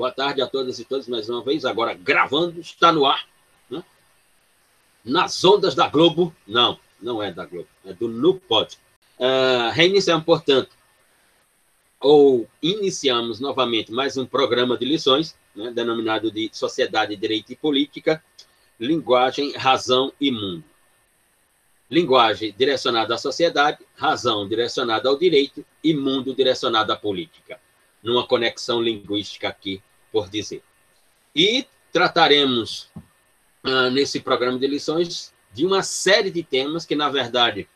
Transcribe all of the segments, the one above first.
Boa tarde a todas e todos mais uma vez. Agora gravando, está no ar. Né? Nas ondas da Globo. Não, não é da Globo, é do NuPod. Uh, reiniciamos, portanto, ou iniciamos novamente mais um programa de lições, né, denominado de Sociedade, Direito e Política, Linguagem, Razão e Mundo. Linguagem direcionada à sociedade, razão direcionada ao direito e mundo direcionado à política. Numa conexão linguística aqui, por dizer. E trataremos, ah, nesse programa de lições, de uma série de temas que, na verdade,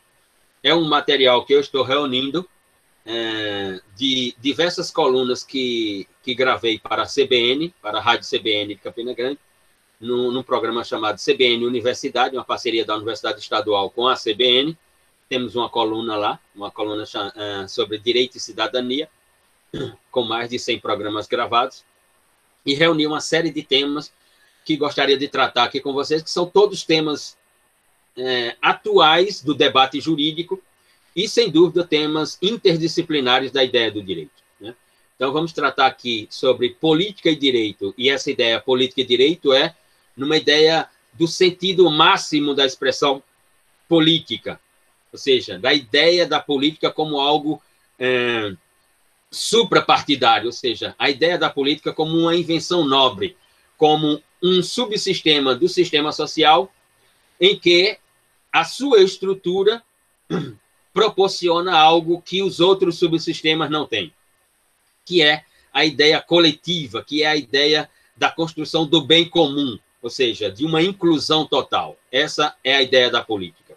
é um material que eu estou reunindo é, de diversas colunas que, que gravei para a CBN, para a Rádio CBN de Campina Grande, num, num, programa chamado CBN Universidade, uma parceria da Universidade Estadual com a CBN. Temos uma coluna lá, uma coluna uh, sobre direito e cidadania, com mais de 100 programas gravados, e reuni uma série de temas que gostaria de tratar aqui com vocês, que são todos temas é, atuais do debate jurídico e, sem dúvida, temas interdisciplinares da ideia do direito. Né? Então, vamos tratar aqui sobre política e direito, e essa ideia política e direito é numa ideia do sentido máximo da expressão política, ou seja, da ideia da política como algo é, suprapartidário, ou seja, a ideia da política como uma invenção nobre, como um subsistema do sistema social em que a sua estrutura proporciona algo que os outros subsistemas não têm, que é a ideia coletiva, que é a ideia da construção do bem comum, ou seja, de uma inclusão total. Essa é a ideia da política.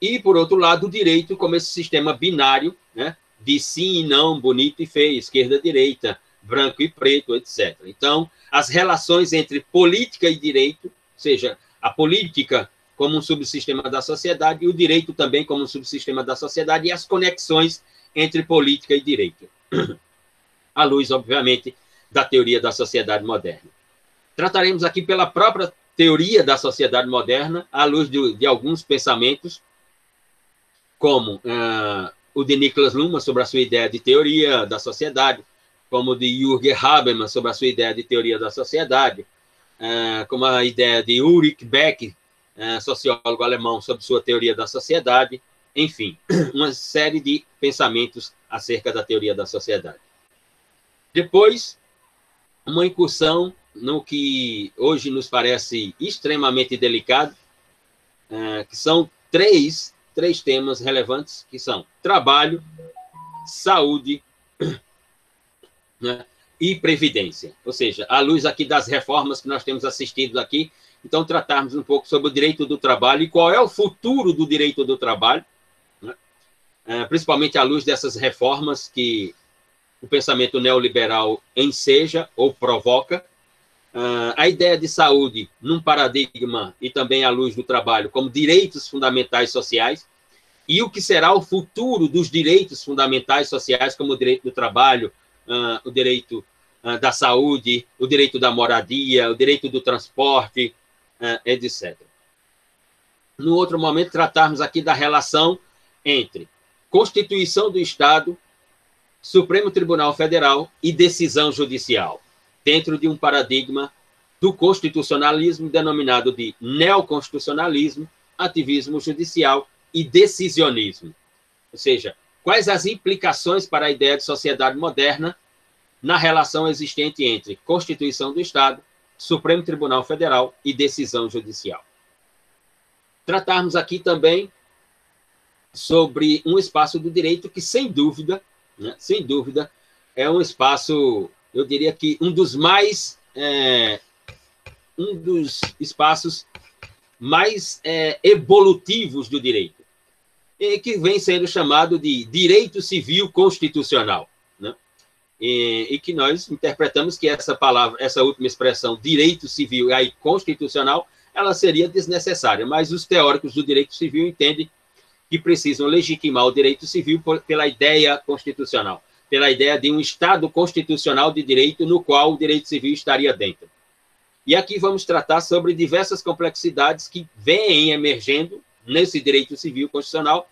E, por outro lado, o direito como esse sistema binário, né, de sim e não, bonito e feio, esquerda e direita, branco e preto, etc. Então, as relações entre política e direito, ou seja, a política como um subsistema da sociedade e o direito também como um subsistema da sociedade e as conexões entre política e direito. À luz, obviamente, da teoria da sociedade moderna. Trataremos aqui pela própria teoria da sociedade moderna, à luz de, de alguns pensamentos, como uh, o de Niklas Luhmann sobre a sua ideia de teoria da sociedade, como o de Jürgen Habermas sobre a sua ideia de teoria da sociedade, uh, como a ideia de Ulrich Beck, uh, sociólogo alemão, sobre sua teoria da sociedade, enfim, uma série de pensamentos acerca da teoria da sociedade. Depois, uma incursão no que hoje nos parece extremamente delicado, é, que são três, três temas relevantes, que são trabalho, saúde né, e previdência. Ou seja, à luz aqui das reformas que nós temos assistido aqui, então tratarmos um pouco sobre o direito do trabalho e qual é o futuro do direito do trabalho, né, é, principalmente à luz dessas reformas que o pensamento neoliberal enseja ou provoca, Uh, a ideia de saúde num paradigma e também à luz do trabalho como direitos fundamentais sociais e o que será o futuro dos direitos fundamentais sociais como o direito do trabalho, uh, o direito uh, da saúde, o direito da moradia, o direito do transporte, etc. No outro momento, tratarmos aqui da relação entre Constituição do Estado, Supremo Tribunal Federal e decisão judicial dentro de um paradigma do constitucionalismo denominado de neoconstitucionalismo, ativismo judicial e decisionismo. Ou seja, quais as implicações para a ideia de sociedade moderna na relação existente entre Constituição do Estado, Supremo Tribunal Federal e decisão judicial. Tratarmos aqui também sobre um espaço do direito que, sem dúvida, né, sem dúvida, é um espaço eu diria que um dos mais é, um dos espaços mais é, evolutivos do direito, e que vem sendo chamado de direito civil constitucional, né? e, e, que nós interpretamos que essa palavra, essa última expressão, direito civil e aí constitucional, ela seria desnecessária, mas os teóricos do direito civil entendem que precisam legitimar o direito civil pela ideia constitucional pela ideia de um Estado constitucional de direito no qual o direito civil estaria dentro. E aqui vamos tratar sobre diversas complexidades que vêm emergendo nesse direito civil constitucional,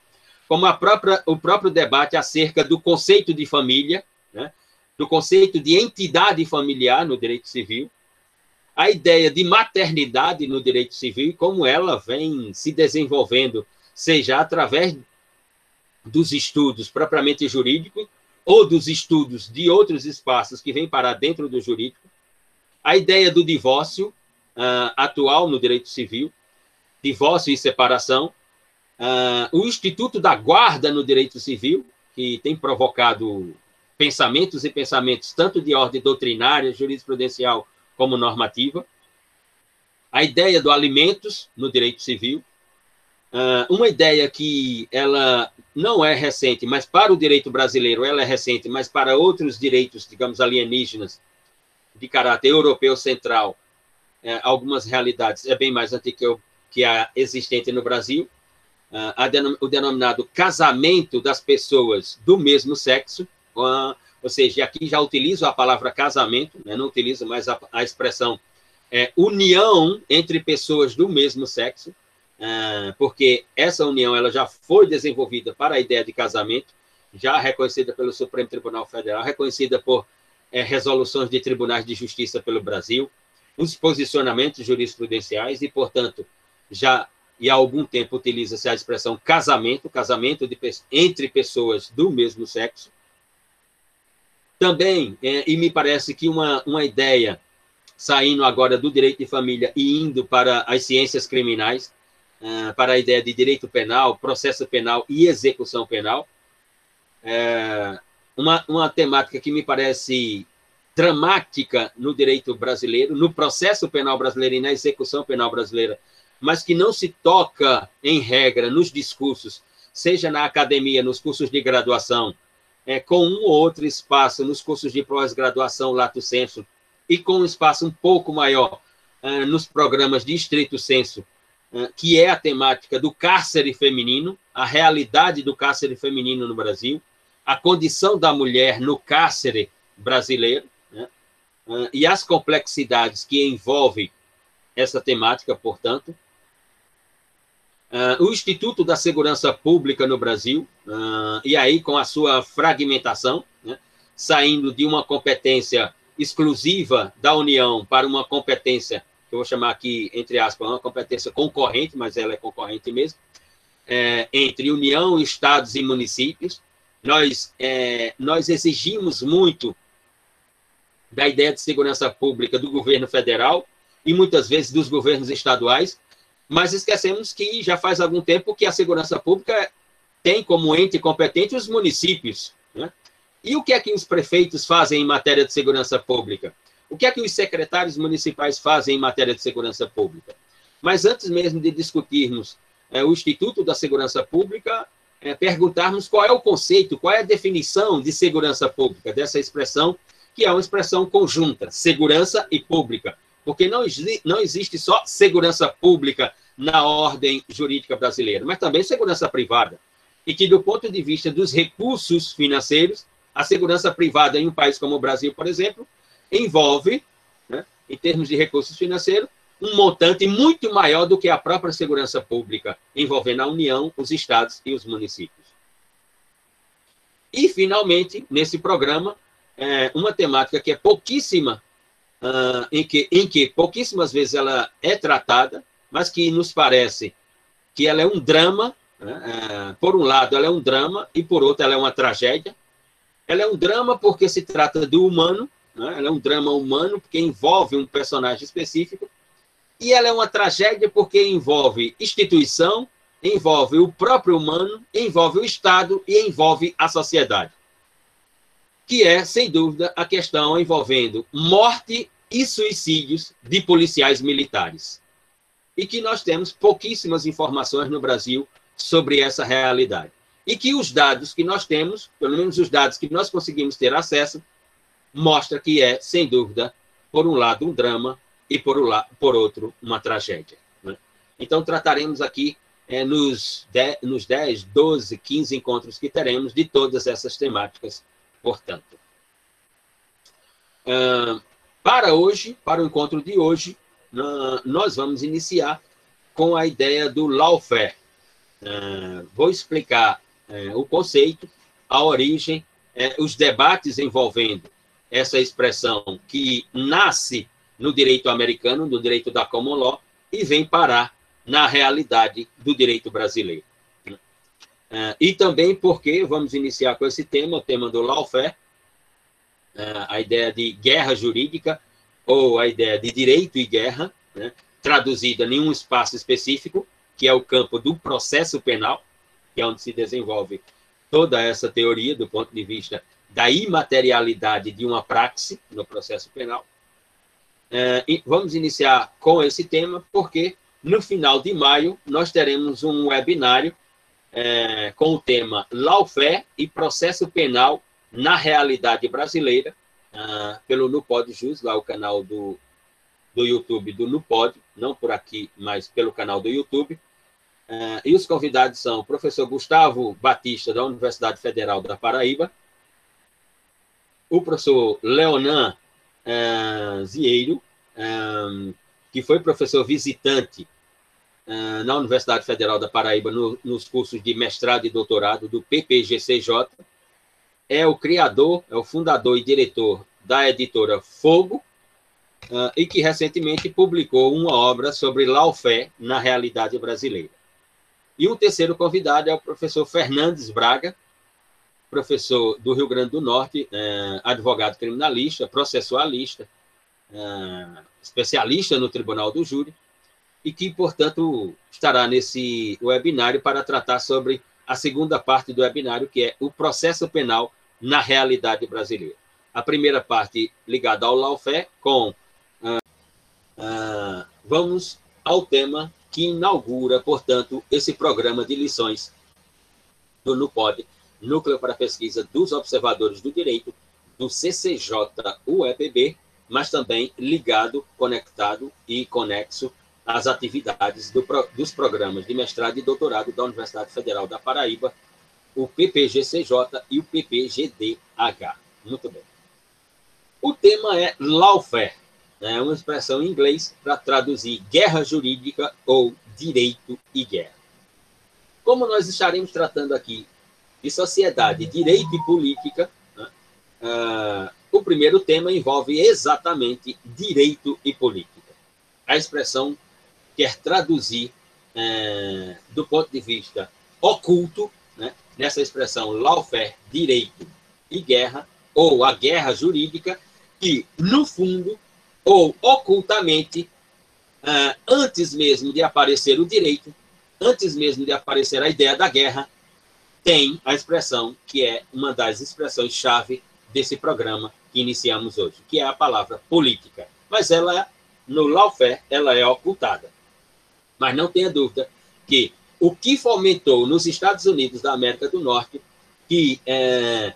como a própria, o próprio debate acerca do conceito de família, né? do conceito de entidade familiar no direito civil, a ideia de maternidade no direito civil e como ela vem se desenvolvendo, seja através dos estudos propriamente jurídicos ou dos estudos de outros espaços que vêm parar dentro do jurídico, a ideia do divórcio uh, atual no direito civil, divórcio e separação, uh, o Instituto da Guarda no direito civil, que tem provocado pensamentos e pensamentos tanto de ordem doutrinária, jurisprudencial, como normativa, a ideia do alimentos no direito civil, Uh, uma ideia que ela não é recente, mas para o direito brasileiro ela é recente, mas para outros direitos, digamos, alienígenas, de caráter europeu central, uh, algumas realidades é bem mais antiga que a existente no Brasil, uh, denom o denominado casamento das pessoas do mesmo sexo, ou seja, aqui já utilizo a palavra casamento, né, não utilizo mais a, a expressão é, união entre pessoas do mesmo sexo, porque essa união ela já foi desenvolvida para a ideia de casamento, já reconhecida pelo Supremo Tribunal Federal, reconhecida por é, resoluções de tribunais de justiça pelo Brasil, os posicionamentos jurisprudenciais e, portanto, já e há algum tempo utiliza-se a expressão casamento, casamento de, entre pessoas do mesmo sexo. Também, é, e me parece que uma, uma ideia saindo agora do direito de família e indo para as ciências criminais, uh, para a ideia de direito penal, processo penal e execução penal. É, uma, uma temática que me parece dramática no direito brasileiro, no processo penal brasileiro e na execução penal brasileira, mas que não se toca em regra nos discursos, seja na academia, nos cursos de graduação, é, com um ou outro espaço nos cursos de pós-graduação, lato senso, e com um espaço um pouco maior uh, nos programas de estrito senso, que é a temática do cárcere feminino, a realidade do cárcere feminino no Brasil, a condição da mulher no cárcere brasileiro, né? e as complexidades que envolvem essa temática, portanto. o Instituto da Segurança Pública no Brasil, e aí com a sua fragmentação, né? saindo de uma competência exclusiva da União para uma competência que eu vou chamar aqui, entre aspas, uma competência concorrente, mas ela é concorrente mesmo, é, entre União, Estados e municípios. Nós, é, nós exigimos muito da ideia de segurança pública do governo federal e muitas vezes dos governos estaduais, mas esquecemos que já faz algum tempo que a segurança pública tem como ente competente os municípios. Né? E o que é que os prefeitos fazem em matéria de segurança pública? O que é que os secretários municipais fazem em matéria de segurança pública? Mas antes mesmo de discutirmos é, o Instituto da Segurança Pública, é, perguntarmos qual é o conceito, qual é a definição de segurança pública, dessa expressão, que é uma expressão conjunta, segurança e pública, porque não, não existe só segurança pública na ordem jurídica brasileira, mas também segurança privada. E que, do ponto de vista dos recursos financeiros, a segurança privada em um país como o Brasil, por exemplo, envolve, né, em termos de recursos financeiros, um montante muito maior do que a própria segurança pública, envolvendo a União, os estados e os municípios. E, finalmente, nesse programa, é uma temática que é pouquíssima, uh, em, que, em que pouquíssimas vezes ela é tratada, mas que nos parece que ela é um drama. Né? Uh, por um lado, ela é um drama, e por outro, ela é uma tragédia. Ela é um drama porque se trata do humano, né? Ela é um drama humano porque envolve um personagem específico. E ela é uma tragédia porque envolve instituição, envolve o próprio humano, envolve o Estado e envolve a sociedade. Que é, sem dúvida, a questão envolvendo morte e suicídios de policiais militares. E que nós temos pouquíssimas informações no Brasil sobre essa realidade. E que os dados que nós temos, pelo menos os dados que nós conseguimos ter acesso, mostra que é, sem dúvida, por um lado, um drama e, por, um lado, por outro, uma tragédia. Né? Então, trataremos aqui é, nos, 10, nos 10, 12, 15 encontros que teremos de todas essas temáticas, portanto. Uh, para hoje, para o encontro de hoje, uh, nós vamos iniciar com a ideia do lawfare. Uh, vou explicar é, o conceito, a origem, é, os debates envolvendo essa expressão que nasce no direito americano, no direito da common law, e vem parar na realidade do direito brasileiro. Uh, e também porque, vamos iniciar com esse tema, o tema do lawfare, uh, a ideia de guerra jurídica, ou a ideia de direito e guerra, né, traduzida em um espaço específico, que é o campo do processo penal, que é onde se desenvolve toda essa teoria do ponto de vista da imaterialidade de uma praxe no processo penal. E vamos iniciar com esse tema, porque no final de maio nós teremos um webinário é, com o tema Lawfare e Processo Penal na Realidade Brasileira, ah, pelo Nupod Jus, lá o canal do, do YouTube do Nupod, não por aqui, mas pelo canal do YouTube. Ah, e os convidados são o professor Gustavo Batista, da Universidade Federal da Paraíba, o professor Leonan ah, Zieiro, ah, que foi professor visitante uh, na Universidade Federal da Paraíba, no, nos cursos de mestrado e doutorado do PPGCJ. É o criador, é o fundador e diretor da editora Fogo, uh, e que recentemente publicou uma obra sobre Laufé na realidade brasileira. E o terceiro convidado é o professor Fernandes Braga, professor do Rio Grande do Norte, uh, advogado criminalista, processualista, uh, especialista no Tribunal do Júri, e que, portanto, estará nesse webinário para tratar sobre a segunda parte do webinário, que é o processo penal na realidade brasileira. A primeira parte ligada ao lawfare, com. Ah, ah, vamos ao tema que inaugura, portanto, esse programa de lições do NUPOD, Núcleo para Pesquisa dos Observadores do Direito, do CCJ-UEPB, mas também ligado, conectado e conexo as atividades do, dos programas de mestrado e doutorado da Universidade Federal da Paraíba, o PPGCJ e o PPGDH. Muito bem. O tema é lawfare, né? uma expressão em inglês para traduzir guerra jurídica ou direito e guerra. Como nós estaremos tratando aqui de sociedade, direito e política, né? uh, o primeiro tema envolve exatamente direito e política. A expressão quer traduzir é, do ponto de vista oculto, né, nessa expressão lawfare, direito e guerra, ou a guerra jurídica, que, no fundo, ou ocultamente, é, antes mesmo de aparecer o direito, antes mesmo de aparecer a ideia da guerra, tem a expressão que é uma das expressões-chave desse programa que iniciamos hoje, que é a palavra política. Mas ela, no lawfare, ela é ocultada. Mas não tenha dúvida que o que fomentou nos Estados Unidos da América do Norte, que é,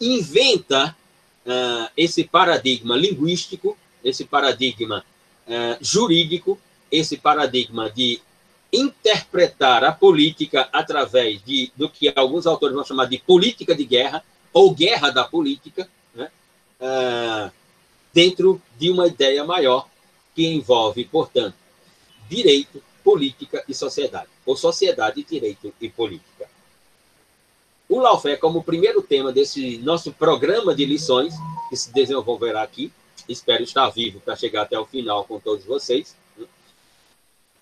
inventa é, esse paradigma linguístico, esse paradigma é, jurídico, esse paradigma de interpretar a política através de, do que alguns autores vão chamar de política de guerra, ou guerra da política, né? É, dentro de uma ideia maior que envolve, portanto, direito, política e sociedade, ou sociedade, direito e política. O Laufé, como primeiro tema desse nosso programa de lições, que se desenvolverá aqui, espero estar vivo para chegar até o final com todos vocês,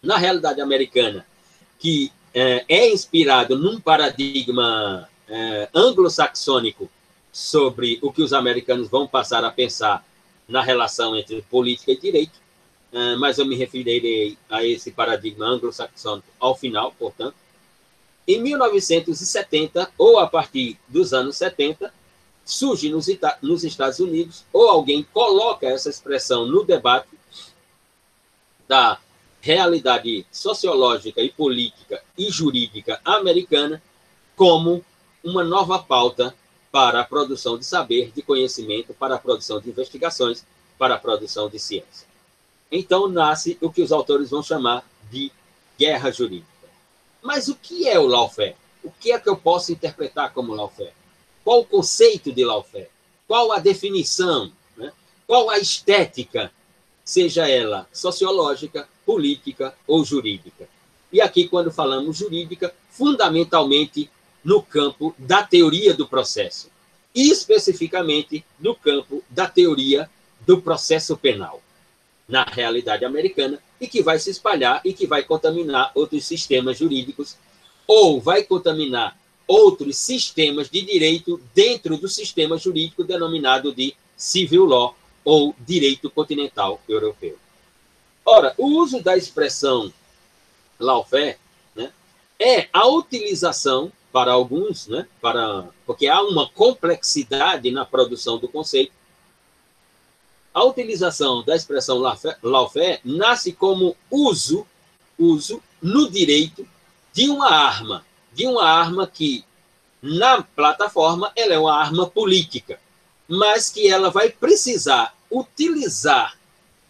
na realidade americana, que é, é inspirado num paradigma é, anglo-saxônico sobre o que os americanos vão passar a pensar na relação entre política e direito, ah, mas eu me referirei a esse paradigma anglo-saxônico ao final, portanto. Em 1970, ou a partir dos anos 70, surge nos, nos Estados Unidos, ou alguém coloca essa expressão no debate da realidade sociológica e política e jurídica americana como uma nova pauta para a produção de saber, de conhecimento, para a produção de investigações, para a produção de ciência. Então nasce o que os autores vão chamar de guerra jurídica. Mas o que é o lawfare? O que é que eu posso interpretar como lawfare? Qual o conceito de lawfare? Qual a definição? Né? Qual a estética, seja ela sociológica, política ou jurídica? E aqui, quando falamos jurídica, fundamentalmente no campo da teoria do processo. especificamente no campo da teoria do processo penal, na realidade americana, e que vai se espalhar e que vai contaminar outros sistemas jurídicos, ou vai contaminar outros sistemas de direito dentro do sistema jurídico denominado de civil law ou direito continental europeu. Ora, o uso da expressão lawfare né, é a utilização para alguns, né, para, porque há uma complexidade na produção do conceito. A utilização da expressão lawfare nasce como uso, uso no direito de uma arma, de uma arma que na plataforma ela é uma arma política, mas que ela vai precisar utilizar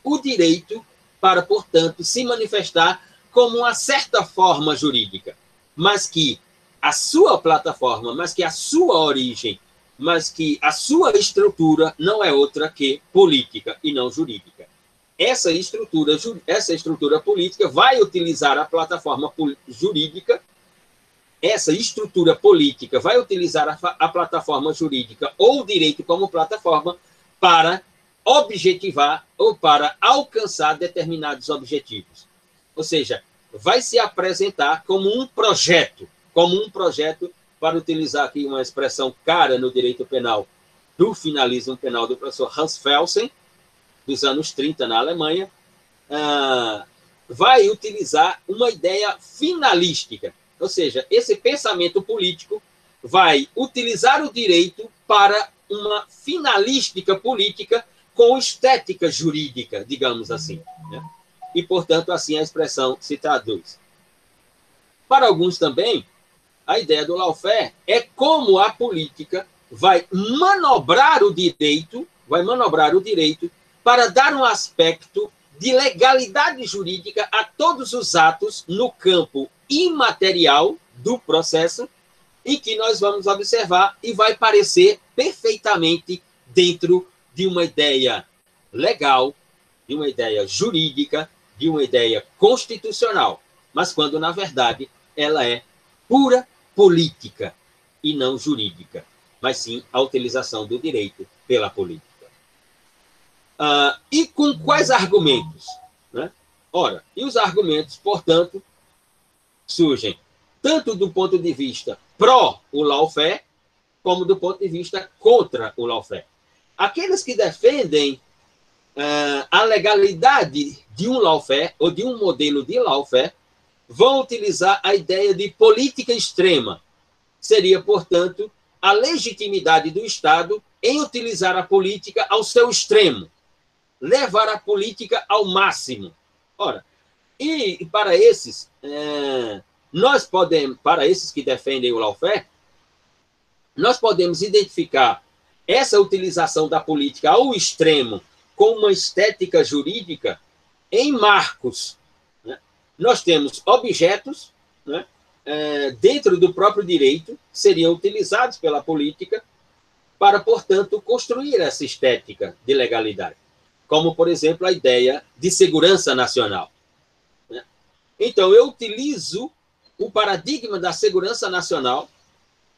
o direito para, portanto, se manifestar como uma certa forma jurídica, mas que a sua plataforma, mas que a sua origem, mas que a sua estrutura não é outra que política e não jurídica. Essa estrutura, essa estrutura política vai utilizar a plataforma jurídica, essa estrutura política vai utilizar a, a plataforma jurídica ou o direito como plataforma para objetivar ou para alcançar determinados objetivos. Ou seja, vai se apresentar como um projeto, como um projeto, para utilizar aqui uma expressão cara no direito penal, do finalismo penal do professor Hans Felsen, dos anos 30 na Alemanha, uh, vai utilizar uma ideia finalística, ou seja, esse pensamento político vai utilizar o direito para uma finalística política com estética jurídica, digamos assim. Né? E, portanto, assim a expressão se traduz. Para alguns também, a ideia do lawfare é como a política vai manobrar o direito, vai manobrar o direito para dar um aspecto de legalidade jurídica a todos os atos no campo imaterial do processo e que nós vamos observar e vai parecer perfeitamente dentro de uma ideia legal, de uma ideia jurídica, de uma ideia constitucional, mas quando, na verdade, ela é pura política e não jurídica, mas sim a utilização do direito pela política. Uh, e com quais argumentos? Né? Ora, e os argumentos, portanto, surgem tanto do ponto de vista pró o lawfare, como do ponto de vista contra o lawfare. Aqueles que defendem uh, a legalidade de um lawfare ou de um modelo de lawfare vão utilizar a ideia de política extrema. Seria, portanto, a legitimidade do Estado em utilizar a política ao seu extremo, levar a política ao máximo. Ora, e para esses, é, nós podemos, para esses que defendem o lawfare, nós podemos identificar essa utilização da política ao extremo com uma estética jurídica em marcos. Né? Nós temos objetos né, é, dentro do próprio direito, seriam utilizados pela política para, portanto, construir essa estética de legalidade. Como, por exemplo, a ideia de segurança nacional. Né? Então, eu utilizo o paradigma da segurança nacional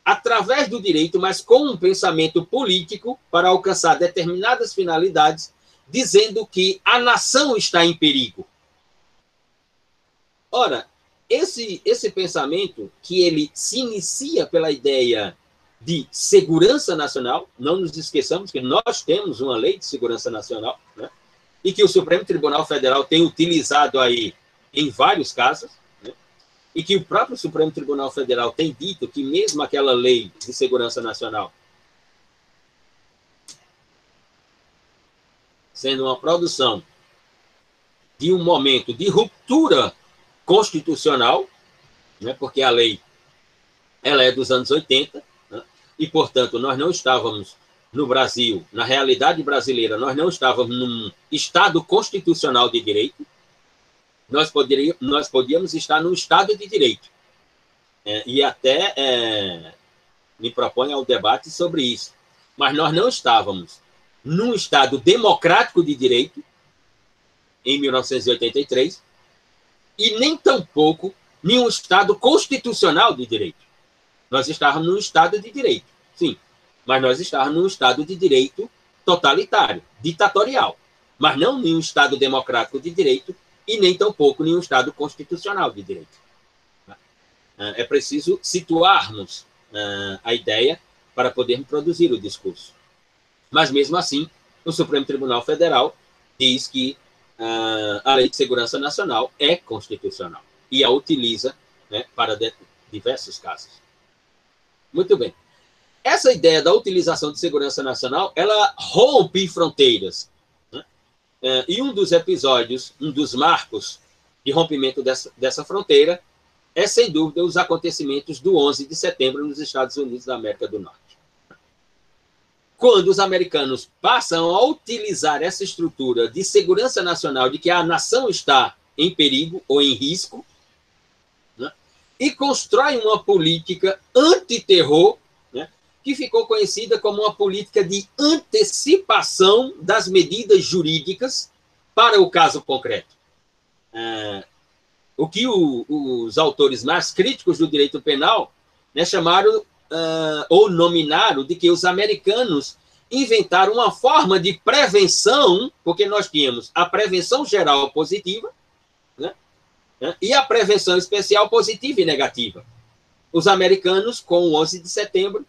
através do direito, mas com um pensamento político para alcançar determinadas finalidades dizendo que a nação está em perigo. Ora, esse, esse pensamento, que ele se inicia pela ideia de segurança nacional, não nos esqueçamos que nós temos uma lei de segurança nacional, né? e que o Supremo Tribunal Federal tem utilizado aí em vários casos? E que o próprio Supremo Tribunal Federal tem dito que mesmo aquela lei de segurança nacional sendo uma produção de um momento de ruptura constitucional, né, porque a lei ela é dos anos 80, né, e, portanto, nós não estávamos no Brasil, na realidade brasileira, nós não estávamos num Estado constitucional de direito, nós, poderíamos, nós podíamos estar num Estado de direito. É, e até é, me propõe ao debate sobre isso. Mas nós não estávamos num Estado democrático de direito, em 1983, e nem tampouco em um Estado constitucional de direito. Nós estávamos num Estado de direito, sim, mas nós estávamos num Estado de direito totalitário, ditatorial, mas não nenhum Estado democrático de direito e nem tampouco nenhum Estado constitucional de direito. É preciso situarmos uh, a ideia para podermos produzir o discurso. Mas, mesmo assim, o Supremo Tribunal Federal diz que uh, a Lei de Segurança Nacional é constitucional e a utiliza né, para diversos casos. Muito bem. Essa ideia da utilização de segurança nacional, ela rompe fronteiras. Uh, e um dos episódios, um dos marcos de rompimento dessa, dessa fronteira é, sem dúvida, os acontecimentos do 11 de setembro nos Estados Unidos da América do Norte. Quando os americanos passam a utilizar essa estrutura de segurança nacional, de que a nação está em perigo ou em risco, né, e constroem uma política antiterror, que ficou conhecida como uma política de antecipação das medidas jurídicas para o caso concreto. É, o que o, os autores mais críticos do direito penal né, chamaram uh, ou nominaram de que os americanos inventaram uma forma de prevenção, porque nós tínhamos a prevenção geral positiva né, né, e a prevenção especial positiva e negativa. Os americanos, com o 11 de setembro,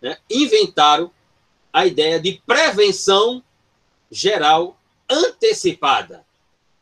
né, inventaram a ideia de prevenção geral antecipada,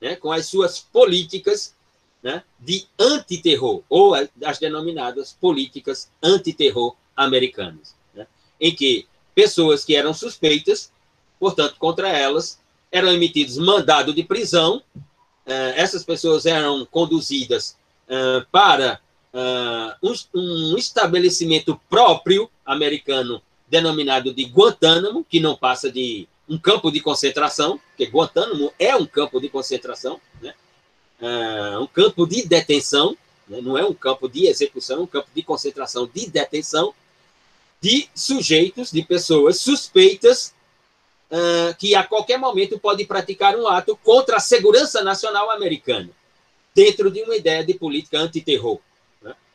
né, com as suas políticas né, de antiterror, ou as denominadas políticas antiterror americanas, né, em que pessoas que eram suspeitas, portanto, contra elas, eram emitidos mandado de prisão, uh, essas pessoas eram conduzidas uh, para uh, um, um estabelecimento próprio americano denominado de Guantánamo, que não passa de um campo de concentração, porque Guantánamo é um campo de concentração, né? uh, um campo de detenção, né? não é um campo de execução, é um campo de concentração de detenção de sujeitos, de pessoas suspeitas uh, que a qualquer momento podem praticar um ato contra a segurança nacional americana, dentro de uma ideia de política antiterror.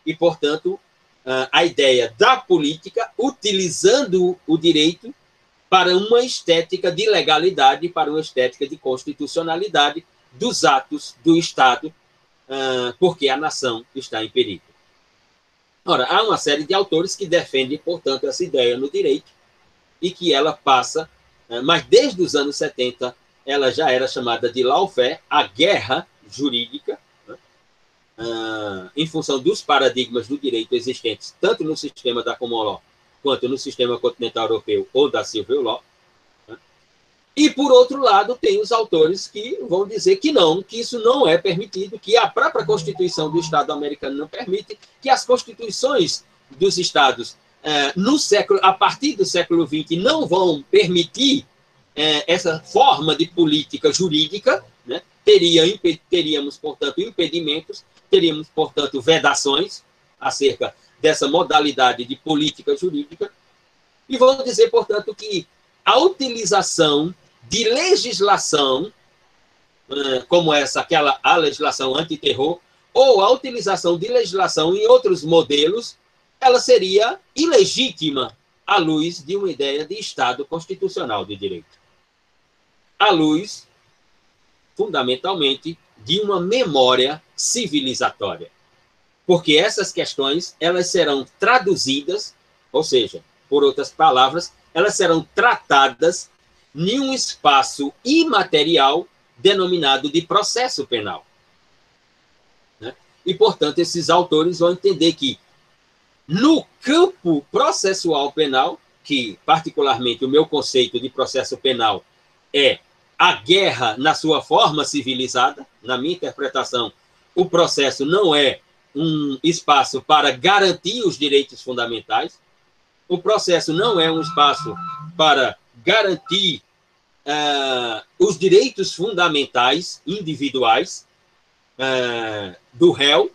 E, portanto, uh, a ideia da política utilizando o direito para uma estética de legalidade, para uma estética de constitucionalidade, dos atos do Estado, uh, porque a nação está em perigo. Ora, há uma série de autores que defendem, portanto, essa ideia no direito e que ela passa, uh, mas desde os anos 70 ela já era chamada de lawfare, a guerra jurídica, né? uh, em função dos paradigmas do direito existentes, tanto no sistema da common law quanto no sistema continental europeu ou da civil law. E, por outro lado, tem os autores que vão dizer que não, que isso não é permitido, que a própria Constituição do Estado americano não permite, que as constituições dos Estados, eh, no século, a partir do século XX, não vão permitir eh, essa forma de política jurídica, né? Teria, teríamos, portanto, impedimentos, teríamos, portanto, vedações acerca dessa modalidade de política jurídica, e vão dizer, portanto, que a utilização de legislação, como essa, aquela a legislação antiterror, ou a utilização de legislação em outros modelos, ela seria ilegítima à luz de uma ideia de Estado constitucional de direito. À luz, fundamentalmente, de uma memória civilizatória. Porque essas questões, elas serão traduzidas, ou seja, por outras palavras, elas serão tratadas em um espaço imaterial denominado de processo penal. Né? E, portanto, esses autores vão entender que, no campo processual penal, que, particularmente, o meu conceito de processo penal é a guerra na sua forma civilizada, na minha interpretação, o processo não é um espaço para garantir os direitos fundamentais, o processo não é um espaço para garantir uh, os direitos fundamentais individuais uh, do réu,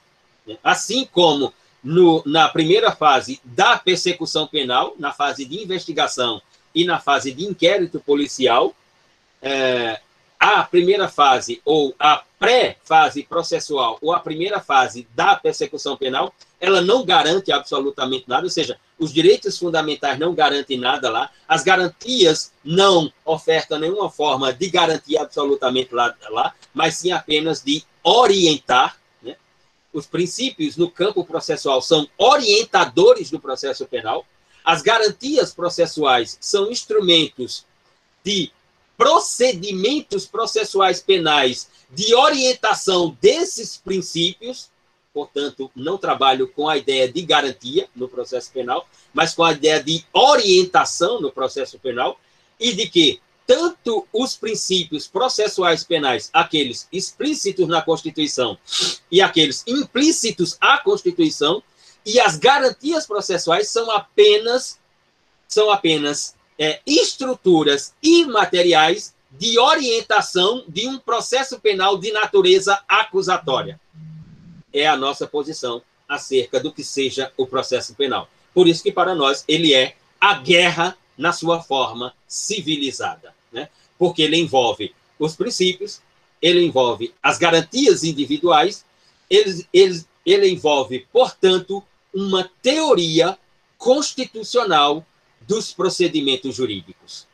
né? assim como no, na primeira fase da persecução penal, na fase de investigação e na fase de inquérito policial, uh, a primeira fase ou a pré-fase processual ou a primeira fase da persecução penal, ela não garante absolutamente nada, ou seja, os direitos fundamentais não garantem nada lá, as garantias não ofertam nenhuma forma de garantia absolutamente lá, lá mas sim apenas de orientar. Né? Os princípios no campo processual são orientadores do processo penal, as garantias processuais são instrumentos de procedimentos processuais penais de orientação desses princípios, portanto, não trabalho com a ideia de garantia no processo penal, mas com a ideia de orientação no processo penal, e de que tanto os princípios processuais penais, aqueles explícitos na Constituição e aqueles implícitos à Constituição, e as garantias processuais são apenas são apenas é, estruturas imateriais de orientação de um processo penal de natureza acusatória é a nossa posição acerca do que seja o processo penal. Por isso que para nós ele é a guerra na sua forma civilizada, né? Porque ele envolve os princípios, ele envolve as garantias individuais, ele, ele, ele envolve, portanto, uma teoria constitucional dos procedimentos jurídicos,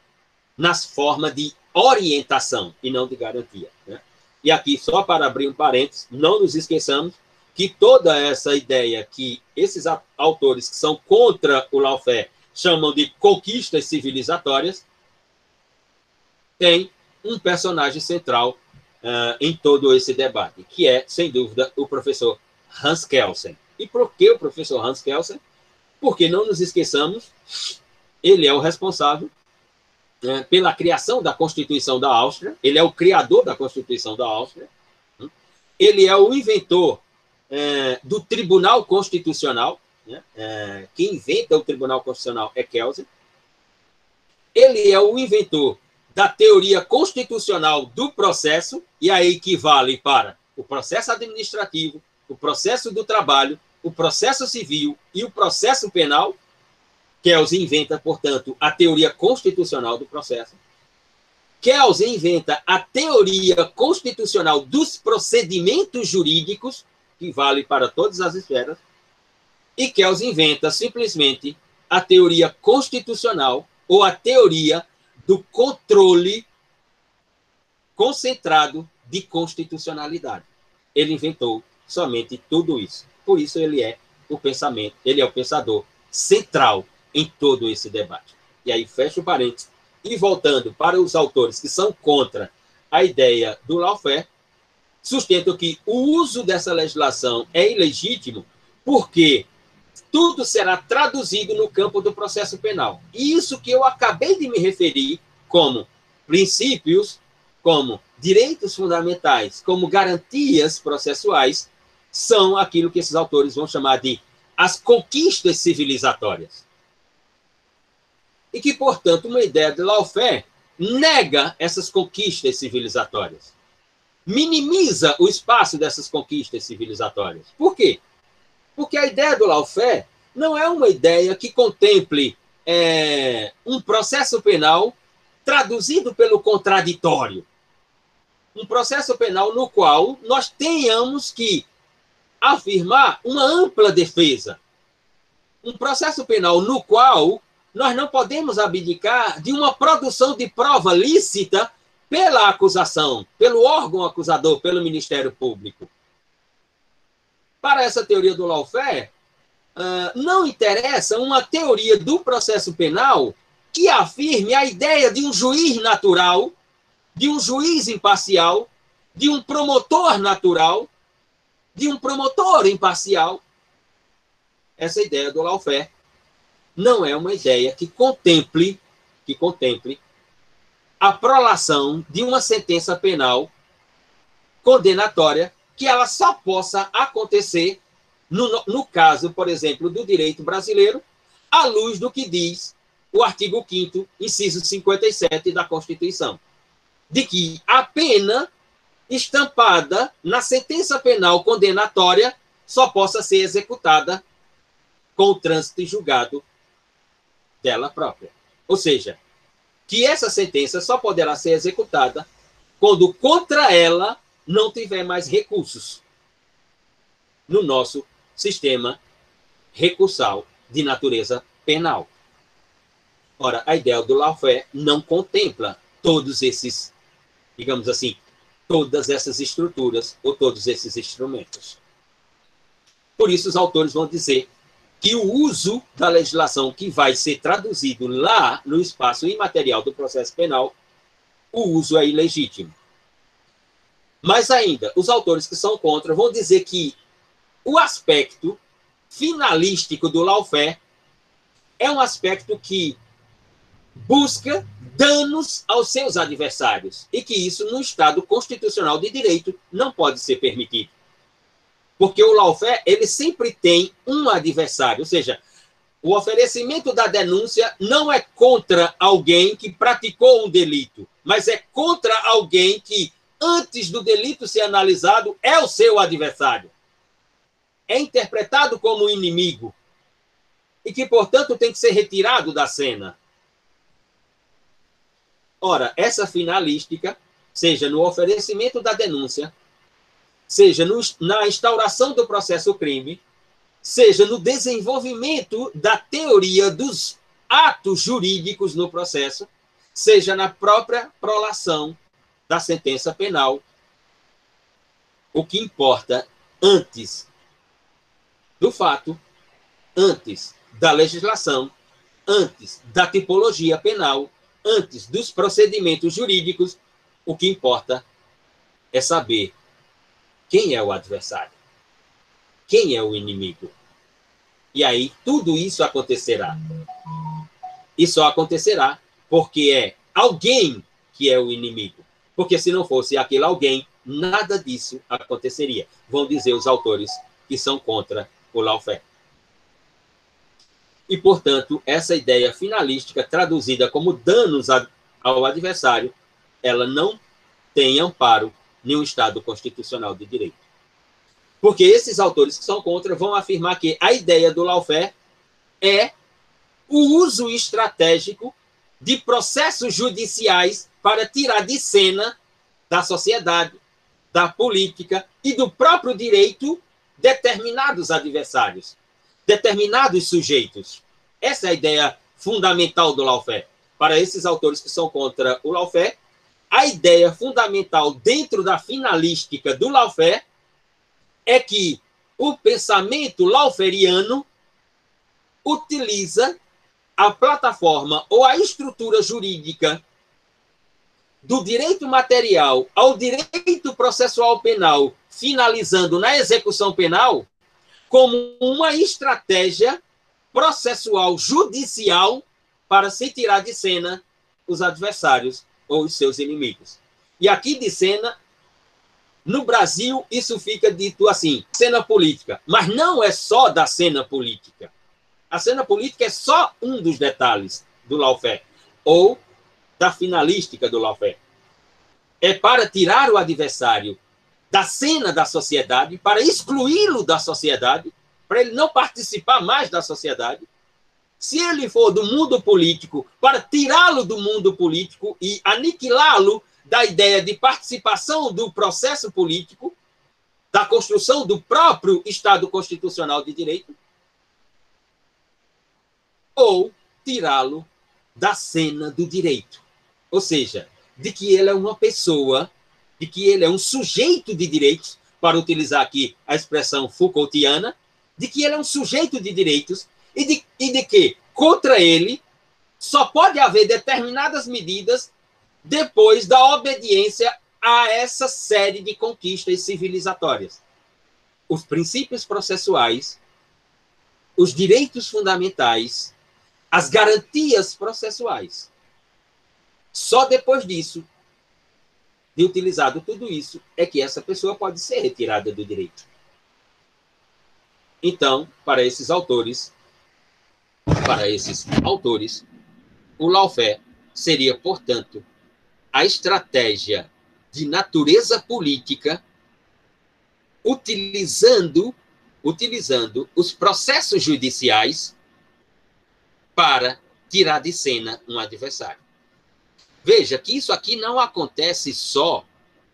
nas formas de orientação e não de garantia. Né? E aqui, só para abrir um parênteses, não nos esqueçamos que toda essa ideia que esses autores que são contra o lawfare chamam de conquistas civilizatórias, tem um personagem central uh, em todo esse debate, que é, sem dúvida, o professor Hans Kelsen. E por que o professor Hans Kelsen? Porque não nos esqueçamos, ele é o responsável uh, pela criação da Constituição da Áustria, ele é o criador da Constituição da Áustria, ele é o inventor é, do Tribunal Constitucional, né? é, quem inventa o Tribunal Constitucional é Kelsen. Ele é o inventor da teoria constitucional do processo, e aí equivale para o processo administrativo, o processo do trabalho, o processo civil e o processo penal. Kelsen inventa, portanto, a teoria constitucional do processo. Kelsen inventa a teoria constitucional dos procedimentos jurídicos, que vale para todas as esferas, e Kells inventa simplesmente a teoria constitucional ou a teoria do controle concentrado de constitucionalidade. Ele inventou somente tudo isso. Por isso ele é o pensamento, ele é o pensador central em todo esse debate. E aí fecha o parênteses e voltando para os autores que são contra a ideia do lawfare, sustentam que o uso dessa legislação é ilegítimo porque tudo será traduzido no campo do processo penal. E isso que eu acabei de me referir como princípios, como direitos fundamentais, como garantias processuais, são aquilo que esses autores vão chamar de as conquistas civilizatórias. E que, portanto, uma ideia de lawfare nega essas conquistas civilizatórias minimiza o espaço dessas conquistas civilizatórias. Por quê? Porque a ideia do lawfare não é uma ideia que contemple é, um processo penal traduzido pelo contraditório. Um processo penal no qual nós tenhamos que afirmar uma ampla defesa. Um processo penal no qual nós não podemos abdicar de uma produção de prova lícita pela acusação, pelo órgão acusador, pelo Ministério Público. Para essa teoria do lawfare, uh, não interessa uma teoria do processo penal que afirme a ideia de um juiz natural, de um juiz imparcial, de um promotor natural, de um promotor imparcial. Essa ideia do lawfare não é uma ideia que contemple que contemple a prolação de uma sentença penal condenatória que ela só possa acontecer no, no caso, por exemplo, do direito brasileiro, à luz do que diz o artigo 5 inciso 57 da Constituição, de que a pena estampada na sentença penal condenatória só possa ser executada com o trânsito julgado dela própria. Ou seja, que essa sentença só poderá ser executada quando contra ela não tiver mais recursos no nosso sistema recursal de natureza penal. Ora, a ideia do lawfare não contempla todos esses, digamos assim, todas essas estruturas ou todos esses instrumentos. Por isso, os autores vão dizer que o uso da legislação que vai ser traduzido lá no espaço imaterial do processo penal, o uso é ilegítimo. Mas ainda, os autores que são contra vão dizer que o aspecto finalístico do lawfare é um aspecto que busca danos aos seus adversários e que isso no Estado constitucional de direito não pode ser permitido. Porque o lawfare, ele sempre tem um adversário, ou seja, o oferecimento da denúncia não é contra alguém que praticou um delito, mas é contra alguém que, antes do delito ser analisado, é o seu adversário. É interpretado como inimigo e que, portanto, tem que ser retirado da cena. Ora, essa finalística, seja no oferecimento da denúncia, seja no, na instauração do processo crime, seja no desenvolvimento da teoria dos atos jurídicos no processo, seja na própria prolação da sentença penal. O que importa antes do fato, antes da legislação, antes da tipologia penal, antes dos procedimentos jurídicos, o que importa é saber quem é o adversário, quem é o inimigo. E aí tudo isso acontecerá. E só acontecerá porque é alguém que é o inimigo. Porque se não fosse aquele alguém, nada disso aconteceria. Vão dizer os autores que são contra o lawfare. E, portanto, essa ideia finalística, traduzida como danos ao adversário, ela não tem amparo em um Estado constitucional de direito. Porque esses autores que são contra vão afirmar que a ideia do lawfare é o uso estratégico de processos judiciais para tirar de cena da sociedade, da política e do próprio direito determinados adversários determinados sujeitos. Essa é a ideia fundamental do lawfare. Para esses autores que são contra o lawfare, a ideia fundamental dentro da finalística do lawfare é que o pensamento lawfariano utiliza a plataforma ou a estrutura jurídica do direito material ao direito processual penal, finalizando na execução penal, como uma estratégia processual judicial para se tirar de cena os adversários ou os seus inimigos. E aqui de cena, no Brasil, isso fica dito assim: cena política. Mas não é só da cena política. A cena política é só um dos detalhes do lawfare, ou da finalística do lawfare. É para tirar o adversário da cena da sociedade, para excluí-lo da sociedade, para ele não participar mais da sociedade. Se ele for do mundo político, para tirá-lo do mundo político e aniquilá-lo da ideia de participação do processo político, da construção do próprio Estado constitucional de direito, ou tirá-lo da cena do direito. Ou seja, de que ele é uma pessoa de que ele é um sujeito de direitos, para utilizar aqui a expressão Foucaultiana, de que ele é um sujeito de direitos e de, e de que, contra ele, só pode haver determinadas medidas depois da obediência a essa série de conquistas civilizatórias. Os princípios processuais, os direitos fundamentais, as garantias processuais. Só depois disso de utilizado tudo isso, é que essa pessoa pode ser retirada do direito. Então, para esses autores, para esses autores, o lawfare seria, portanto, a estratégia de natureza política utilizando utilizando os processos judiciais para tirar de cena um adversário. Veja que isso aqui não acontece só,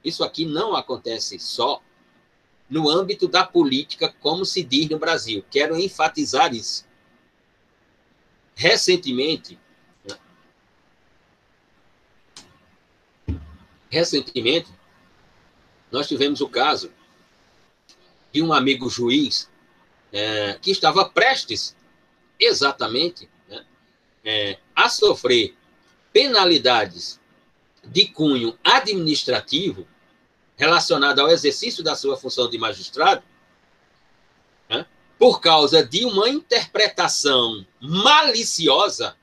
isso aqui não acontece só no âmbito da política, como se diz no Brasil. Quero enfatizar isso. Recentemente, recentemente, nós tivemos o caso de um amigo juiz é, que estava prestes, exatamente, né, é, a sofrer penalidades de cunho administrativo relacionado ao exercício da sua função de magistrado, por causa de uma interpretação maliciosa,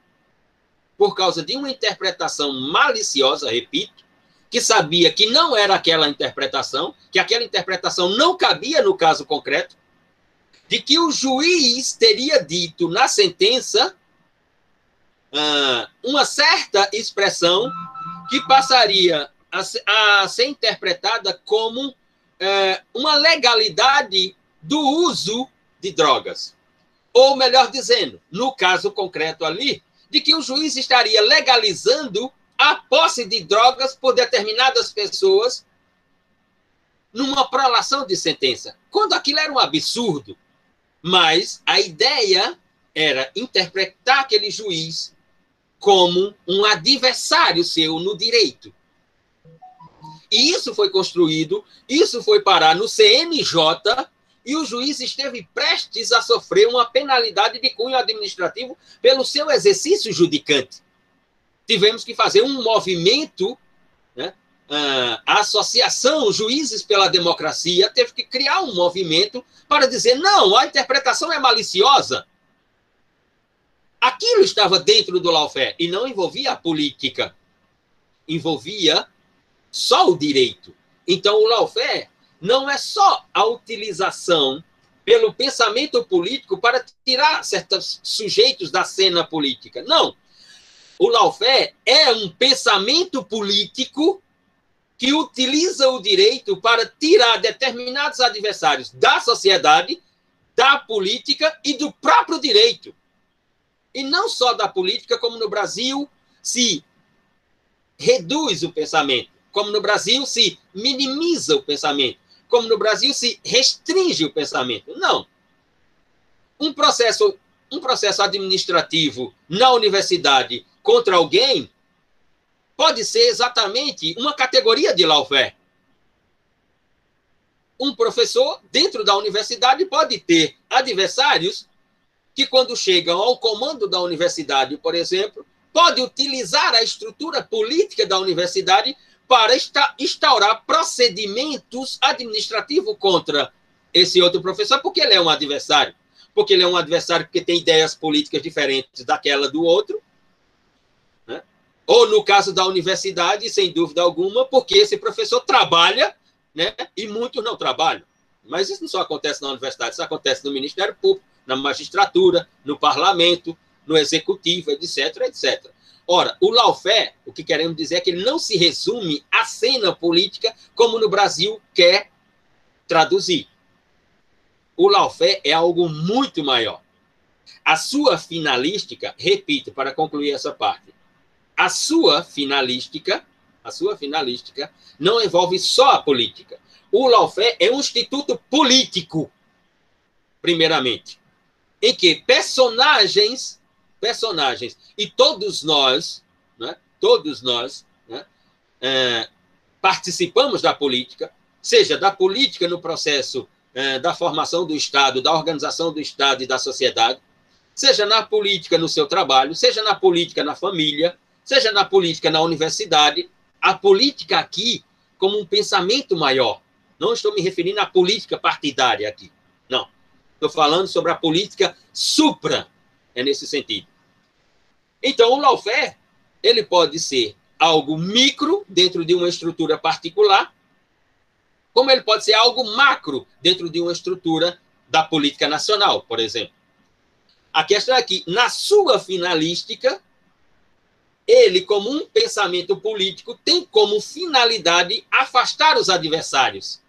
por causa de uma interpretação maliciosa, repito, que sabia que não era aquela interpretação, que aquela interpretação não cabia no caso concreto, de que o juiz teria dito na sentença uh, uma certa expressão que passaria a, a ser interpretada como uh, uma legalidade do uso de drogas. Ou melhor dizendo, no caso concreto ali, de que o juiz estaria legalizando a posse de drogas por determinadas pessoas numa prolação de sentença, quando aquilo era um absurdo. Mas a ideia era interpretar aquele juiz como um adversário seu no direito. E isso foi construído, isso foi parar no CNJ, e o juiz esteve prestes a sofrer uma penalidade de cunho administrativo pelo seu exercício judicante tivemos que fazer um movimento, né? a Associação Juízes pela Democracia teve que criar um movimento para dizer: não, a interpretação é maliciosa. Aquilo estava dentro do lawfare e não envolvia a política, envolvia só o direito. Então, o lawfare não é só a utilização pelo pensamento político para tirar certos sujeitos da cena política. Não o lawfare é um pensamento político que utiliza o direito para tirar determinados adversários da sociedade, da política e do próprio direito. E não só da política, como no Brasil se reduz o pensamento, como no Brasil se minimiza o pensamento, como no Brasil se restringe o pensamento. Não. Um processo, um processo administrativo na universidade contra alguém pode ser exatamente uma categoria de lawfare. Um professor dentro da universidade pode ter adversários que, quando chegam ao comando da universidade, por exemplo, pode utilizar a estrutura política da universidade para instaurar procedimentos administrativos contra esse outro professor, porque ele é um adversário. Porque ele é um adversário que tem ideias políticas diferentes daquela do outro, ou no caso da universidade, sem dúvida alguma, porque esse professor trabalha, né? E muitos não trabalham. Mas isso não só acontece na universidade, isso acontece no Ministério Público, na magistratura, no parlamento, no executivo, etc, etc. Ora, o lawfare, o que queremos dizer é que ele não se resume à cena política como no Brasil quer traduzir. O lawfare é algo muito maior. A sua finalística, repito, para concluir essa parte, a sua finalística, a sua finalística não envolve só a política. O lawfare é um instituto político, primeiramente, em que personagens, personagens e todos nós, né, todos nós, né, é, participamos da política, seja da política no processo é, da formação do Estado, da organização do Estado e da sociedade, seja na política no seu trabalho, seja na política na família, seja na política, na universidade, a política aqui como um pensamento maior. Não estou me referindo à política partidária aqui. Não. Estou falando sobre a política supra, é nesse sentido. Então, o lawfare, ele pode ser algo micro dentro de uma estrutura particular, como ele pode ser algo macro dentro de uma estrutura da política nacional, por exemplo. A questão é que, na sua finalística, ele, como um pensamento político, tem como finalidade afastar os adversários,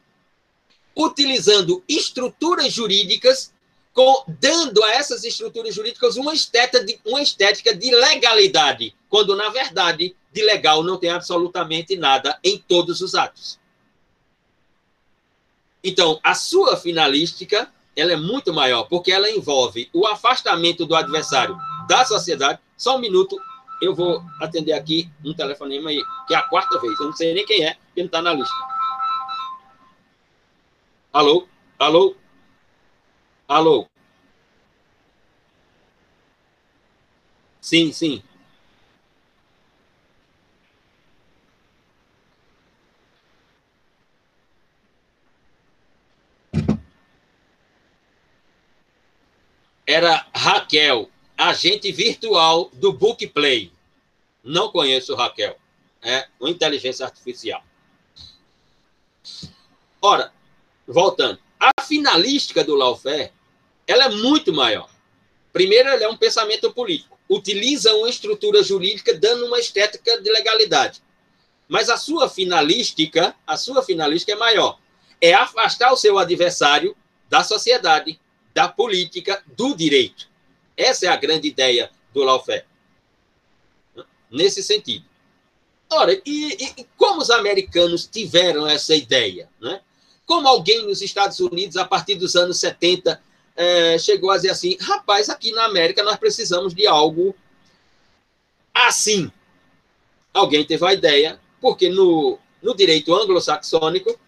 utilizando estruturas jurídicas, com, dando a essas estruturas jurídicas uma estética, de, uma estética de legalidade, quando, na verdade, de legal não tem absolutamente nada em todos os atos. Então, a sua finalística ela é muito maior, porque ela envolve o afastamento do adversário da sociedade. Só um minuto, eu vou atender aqui um telefonema aí, que é a quarta vez. Eu não sei nem quem é, porque não está na lista. Alô? Alô? Alô? Sim, sim. Era Raquel, agente virtual do Bookplay. Não conheço Raquel. É uma inteligência artificial. Ora, voltando. A finalística do lawfare, ela é muito maior. Primeiro, ela é um pensamento político. Utiliza uma estrutura jurídica dando uma estética de legalidade. Mas a sua finalística, a sua finalística é maior. É afastar o seu adversário da sociedade, da política, do direito. Essa é a grande ideia do lawfare. Nesse sentido. Ora, e, e, como os americanos tiveram essa ideia? Né? Como alguém nos Estados Unidos, a partir dos anos 70, é, chegou a dizer assim: rapaz, aqui na América nós precisamos de algo assim. Alguém teve a ideia, porque no, no direito anglo-saxônico,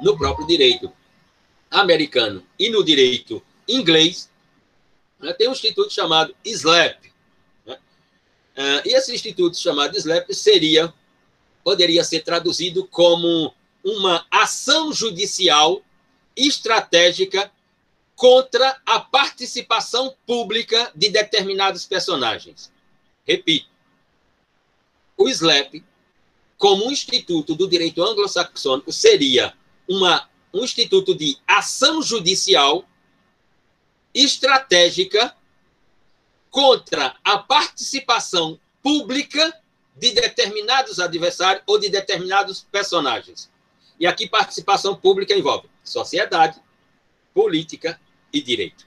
no próprio direito americano e no direito inglês, né, tem um instituto chamado SLAP. Né? Uh, e esse instituto chamado SLAP seria poderia ser traduzido como uma ação judicial estratégica contra a participação pública de determinados personagens. Repito, o SLAP, como um instituto do direito anglo-saxônico, seria uma, um instituto de ação judicial estratégica contra a participação pública de determinados adversários ou de determinados personagens. E aqui participação pública envolve sociedade, política e direito.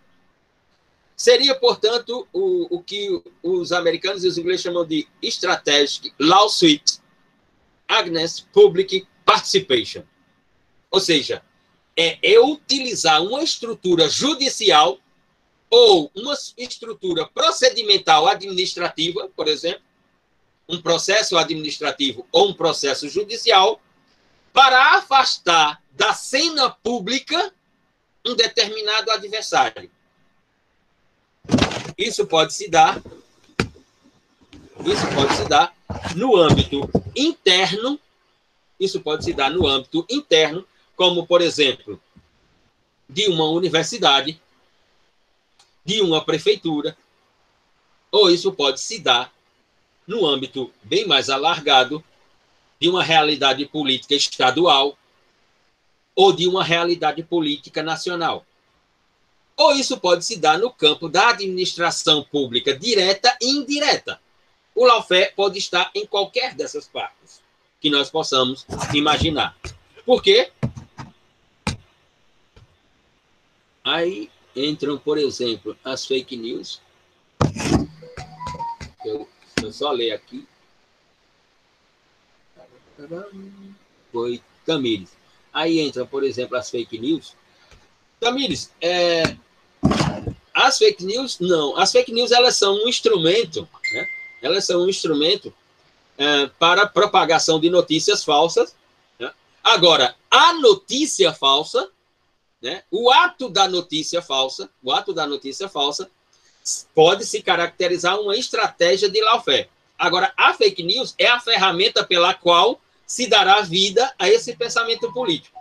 Seria, portanto, o, o que os americanos e os ingleses chamam de Strategic Lawsuit Against Public Participation. Ou seja, é, é utilizar uma estrutura judicial ou uma estrutura procedimental administrativa, por exemplo, um processo administrativo ou um processo judicial para afastar da cena pública um determinado adversário. Isso pode se dar isso pode se dar no âmbito interno, isso pode se dar no âmbito interno, como por exemplo, de uma universidade, de uma prefeitura, ou isso pode se dar no âmbito bem mais alargado de uma realidade política estadual ou de uma realidade política nacional. Ou isso pode se dar no campo da administração pública direta e indireta. O lawfare pode estar em qualquer dessas partes que nós possamos imaginar. Por quê? Aí entram, por exemplo, as fake news. Eu eu só ler aqui. Foi Tamires. Aí entra, por exemplo, as fake news. Tamires, é, as fake news, não. As fake news, elas são um instrumento, né? Elas são um instrumento é, para propagação de notícias falsas. Né? Agora, a notícia falsa, né? o ato da notícia falsa, o ato da notícia falsa, pode se caracterizar uma estratégia de lawfare. Agora, a fake news é a ferramenta pela qual se dará vida a esse pensamento político.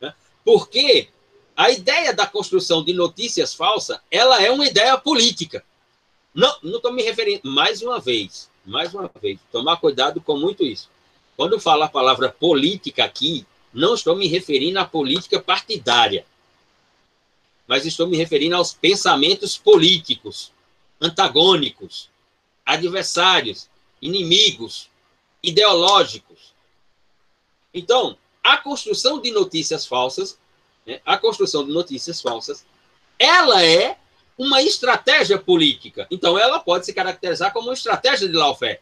Né? Porque a ideia da construção de notícias falsas, ela é uma ideia política. Não estou me referindo, mais uma vez, mais uma vez, tomar cuidado com muito isso. Quando eu falo a palavra política aqui, não estou me referindo à política partidária mas estou me referindo aos pensamentos políticos, antagônicos, adversários, inimigos, ideológicos. Então, a construção de notícias falsas, né, a construção de notícias falsas, ela é uma estratégia política. Então, ela pode se caracterizar como uma estratégia de lawfare,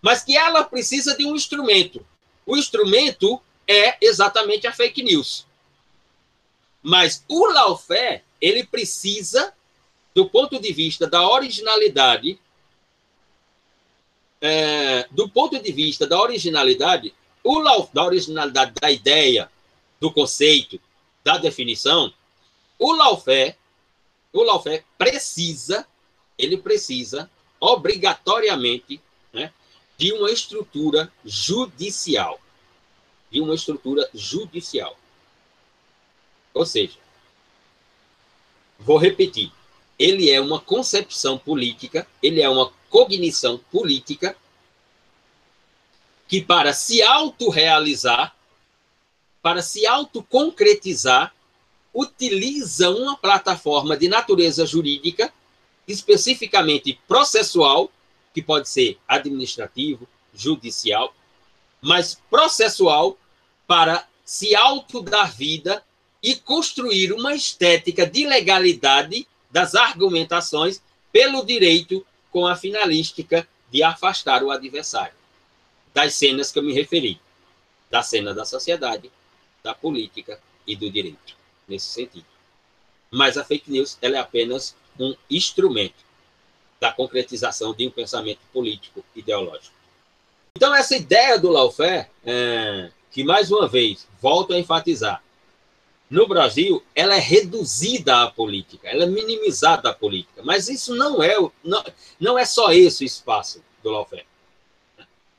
mas que ela precisa de um instrumento. O instrumento é exatamente a fake news. Mas o lawfare, ele precisa do ponto de vista da originalidade, é, do ponto de vista da originalidade, o, da originalidade da ideia, do conceito, da definição, o lawfare, o lawfare precisa, ele precisa obrigatoriamente né, de uma estrutura judicial, de uma estrutura judicial. Ou seja, vou repetir, ele é uma concepção política, ele é uma cognição política que para se autorrealizar, para se autoconcretizar, utiliza uma plataforma de natureza jurídica, especificamente processual, que pode ser administrativo, judicial, mas processual para se autodar vida e construir uma estética de legalidade das argumentações pelo direito com a finalística de afastar o adversário das cenas que eu me referi, da cena da sociedade, da política e do direito, nesse sentido. Mas a fake news ela é apenas um instrumento da concretização de um pensamento político ideológico. Então, essa ideia do lawfare, é, que mais uma vez volto a enfatizar, no Brasil, ela é reduzida à política, ela é minimizada à política. Mas isso não é, não, não é só esse o espaço do lawfare.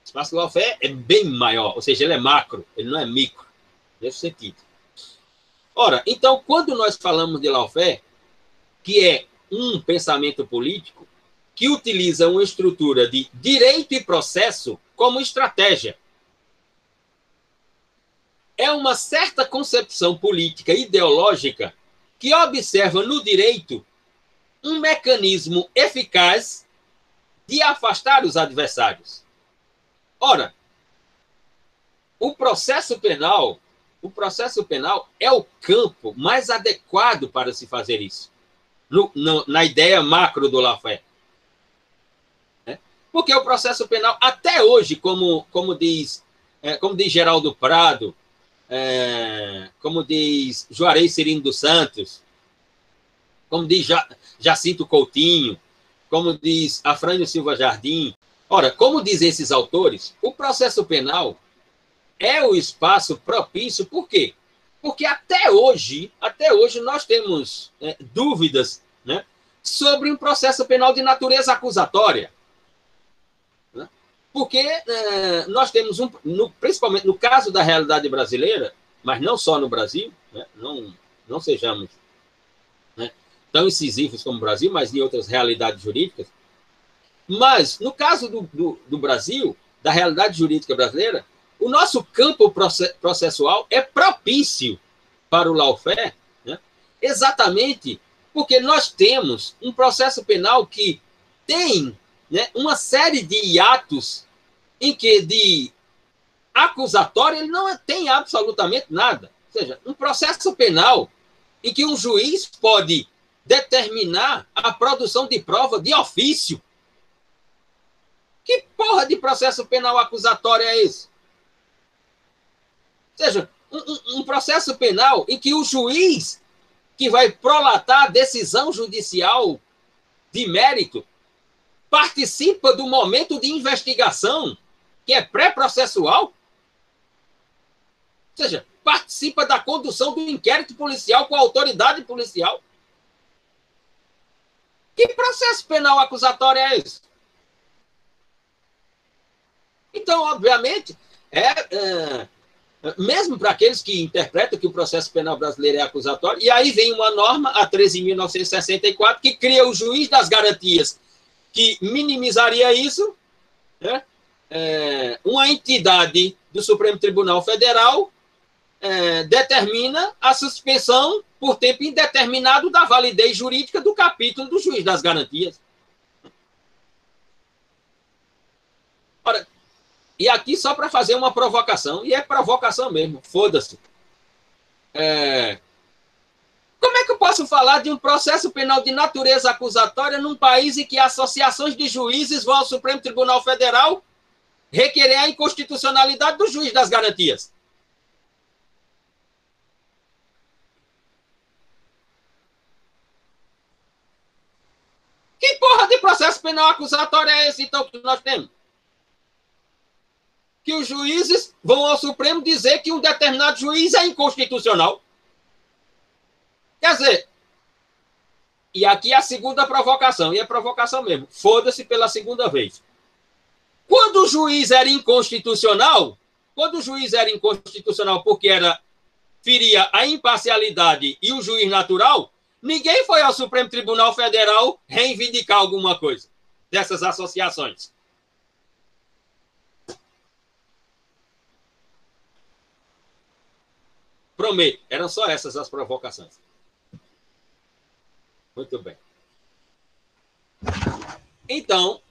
O espaço do lawfare é bem maior, ou seja, ele é macro, ele não é micro, nesse sentido. Ora, então, quando nós falamos de lawfare, que é um pensamento político que utiliza uma estrutura de direito e processo como estratégia é uma certa concepção política ideológica que observa no direito um mecanismo eficaz de afastar os adversários. Ora, o processo penal, o processo penal é o campo mais adequado para se fazer isso, no, no, na ideia macro do Lafayette. É? Porque o processo penal, até hoje, como, como, diz, é, como diz Geraldo Prado, é, como diz Juarez Serino dos Santos, como diz Jacinto Coutinho, como diz Afrânio Silva Jardim. Ora, como dizem esses autores, o processo penal é o espaço propício, por quê? Porque até hoje, até hoje nós temos é, dúvidas né, sobre um processo penal de natureza acusatória. Porque é, nós temos, um, no, principalmente no caso da realidade brasileira, mas não só no Brasil, né, não, não sejamos né, tão incisivos como o Brasil, mas em outras realidades jurídicas. Mas, no caso do, do, do Brasil, da realidade jurídica brasileira, o nosso campo processual é propício para o lawfare, né, exatamente porque nós temos um processo penal que tem né, uma série de hiatos em que de acusatório ele não tem absolutamente nada. Ou seja, um processo penal em que um juiz pode determinar a produção de prova de ofício. Que porra de processo penal acusatório é esse? Ou seja, um, um, processo penal em que o juiz que vai prolatar a decisão judicial de mérito participa do momento de investigação, que é pré-processual? Ou seja, participa da condução do inquérito policial com a autoridade policial? Que processo penal acusatório é esse? Então, obviamente, é, é mesmo para aqueles que interpretam que o processo penal brasileiro é acusatório, e aí vem uma norma, a 13.964, que cria o juiz das garantias que minimizaria isso, né? é, uma entidade do Supremo Tribunal Federal é, determina a suspensão por tempo indeterminado da validez jurídica do capítulo do juiz das garantias. Ora, e aqui só para fazer uma provocação, e é provocação mesmo, foda-se. É, como é que eu posso falar de um processo penal de natureza acusatória num país em que associações de juízes vão ao Supremo Tribunal Federal requerer a inconstitucionalidade do juiz das garantias? Que porra de processo penal acusatório é esse, então, que nós temos? Que os juízes vão ao Supremo dizer que um determinado juiz é inconstitucional. Quer dizer, e aqui é a segunda provocação, e é provocação mesmo. Foda-se pela segunda vez. Quando o juiz era inconstitucional, quando o juiz era inconstitucional porque era feria a imparcialidade e o juiz natural, Ninguém foi ao Supremo Tribunal Federal reivindicar alguma coisa dessas associações. Prometo, eram só essas as provocações. Muito bem. Então,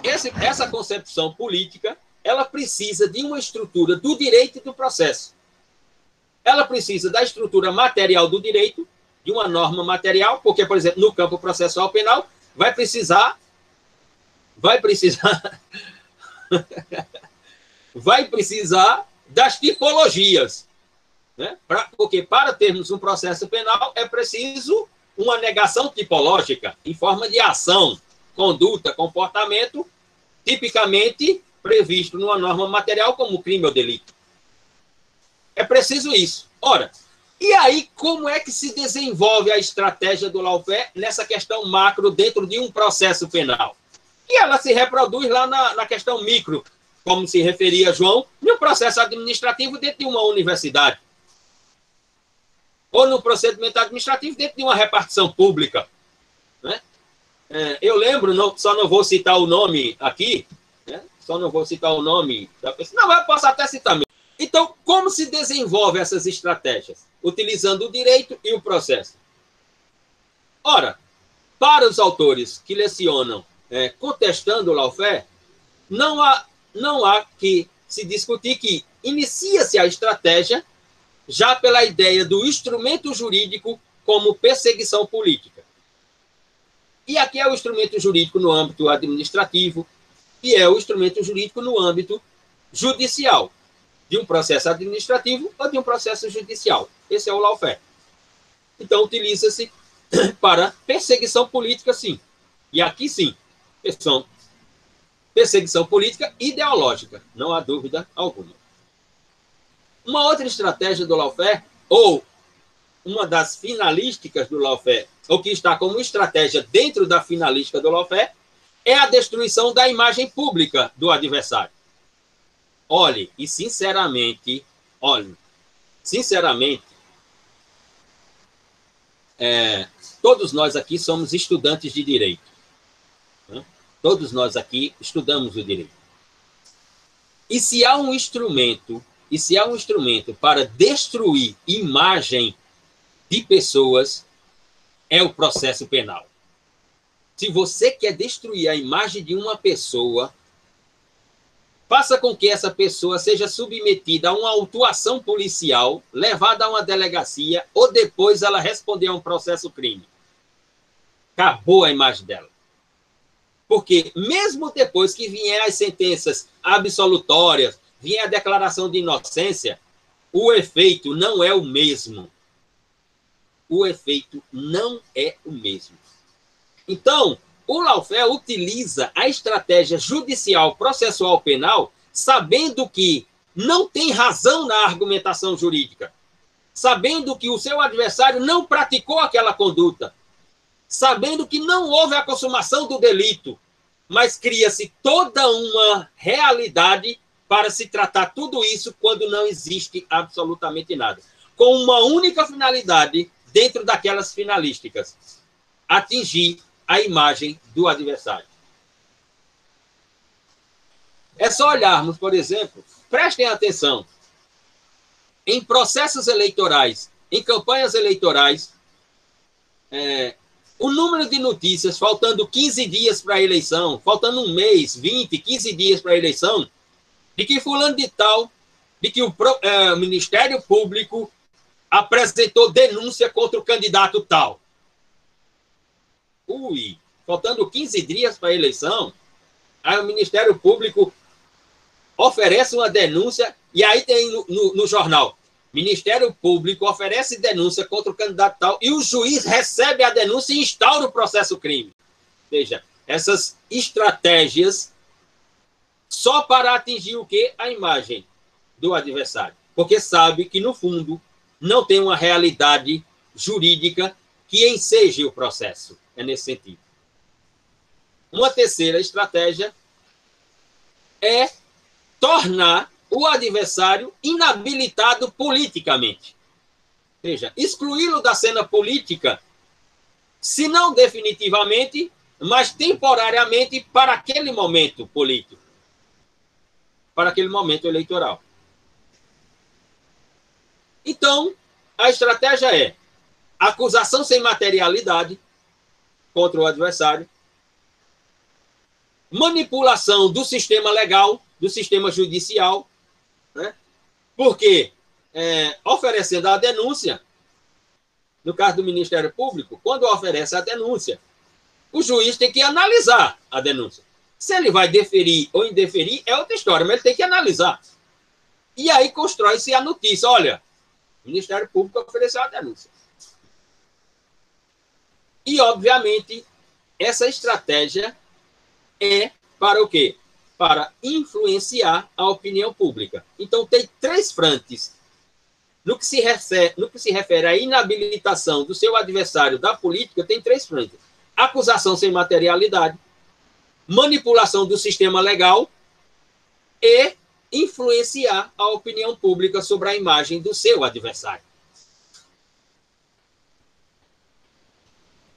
esse, essa concepção política, ela precisa de uma estrutura do direito e do processo. Ela precisa da estrutura material do direito de uma norma material, porque, por exemplo, no campo processual penal, vai precisar. Vai precisar. vai precisar das tipologias. Né? Pra, porque para termos um processo penal é preciso uma negação tipológica em forma de ação, conduta, comportamento, tipicamente previsto numa norma material como crime ou delito. É preciso isso. Ora, e aí, como é que se desenvolve a estratégia do lawfare nessa questão macro dentro de um processo penal? E ela se reproduz lá na, na questão micro, como se referia João, no processo administrativo dentro de uma universidade. Ou no procedimento administrativo dentro de uma repartição pública. Né? É, eu lembro, não, só não vou citar o nome aqui, né? só não vou citar o nome da pessoa. Não, eu posso até citar então, como se desenvolve essas estratégias? Utilizando o direito e o processo. Ora, para os autores que lecionam é, contestando o lawfare, não há, não há que se discutir que inicia-se a estratégia já pela ideia do instrumento jurídico como perseguição política. E aqui é o instrumento jurídico no âmbito administrativo e é o instrumento jurídico no âmbito judicial de um processo administrativo ou de um processo judicial. Esse é o lawfare. Então, utiliza-se para perseguição política, sim. E aqui, sim, são perseguição política ideológica, não há dúvida alguma. Uma outra estratégia do lawfare, ou uma das finalísticas do lawfare, ou que está como estratégia dentro da finalística do lawfare, é a destruição da imagem pública do adversário. Olhe, e sinceramente, olhe, sinceramente, é, todos nós aqui somos estudantes de direito. Né? Todos nós aqui estudamos o direito. E se há um instrumento, e se há um instrumento para destruir imagem de pessoas, é o processo penal. Se você quer destruir a imagem de uma pessoa, faça com que essa pessoa seja submetida a uma autuação policial, levada a uma delegacia, ou depois ela responder a um processo crime. Acabou a imagem dela. Porque mesmo depois que vier as sentenças absolutórias, vier a declaração de inocência, o efeito não é o mesmo. O efeito não é o mesmo. Então, o Lawfare utiliza a estratégia judicial processual penal sabendo que não tem razão na argumentação jurídica, sabendo que o seu adversário não praticou aquela conduta, sabendo que não houve a consumação do delito, mas cria-se toda uma realidade para se tratar tudo isso quando não existe absolutamente nada. Com uma única finalidade dentro daquelas finalísticas: atingir a imagem do adversário. É só olharmos, por exemplo, prestem atenção, em processos eleitorais, em campanhas eleitorais, é, o número de notícias faltando 15 dias para a eleição, faltando um mês, 20, 15 dias para a eleição, de que fulano de tal, de que o, é, Ministério Público apresentou denúncia contra o candidato tal. Ui, faltando 15 dias para a eleição, aí o Ministério Público oferece uma denúncia, e aí tem no, no, no jornal, Ministério Público oferece denúncia contra o candidato tal, e o juiz recebe a denúncia e instaura o processo crime. Veja, essas estratégias só para atingir o que? A imagem do adversário. Porque sabe que, no fundo, não tem uma realidade jurídica que enseje o processo. É nesse sentido. Uma terceira estratégia é tornar o adversário inabilitado politicamente. Veja, excluí-lo da cena política, se não definitivamente, mas temporariamente para aquele momento político, para aquele momento eleitoral. Então, a estratégia é acusação sem materialidade contra o adversário, manipulação do sistema legal, do sistema judicial, né? porque é, oferecendo a denúncia, no caso do Ministério Público, quando oferece a denúncia, o juiz tem que analisar a denúncia. Se ele vai deferir ou indeferir, é outra história, mas ele tem que analisar. E aí constrói-se a notícia: olha, o Ministério Público ofereceu a denúncia. E, obviamente, essa estratégia é para o quê? Para influenciar a opinião pública. Então, tem três frentes. No que, se refere, no que se refere à inabilitação do seu adversário da política, tem três frentes: acusação sem materialidade, manipulação do sistema legal e influenciar a opinião pública sobre a imagem do seu adversário.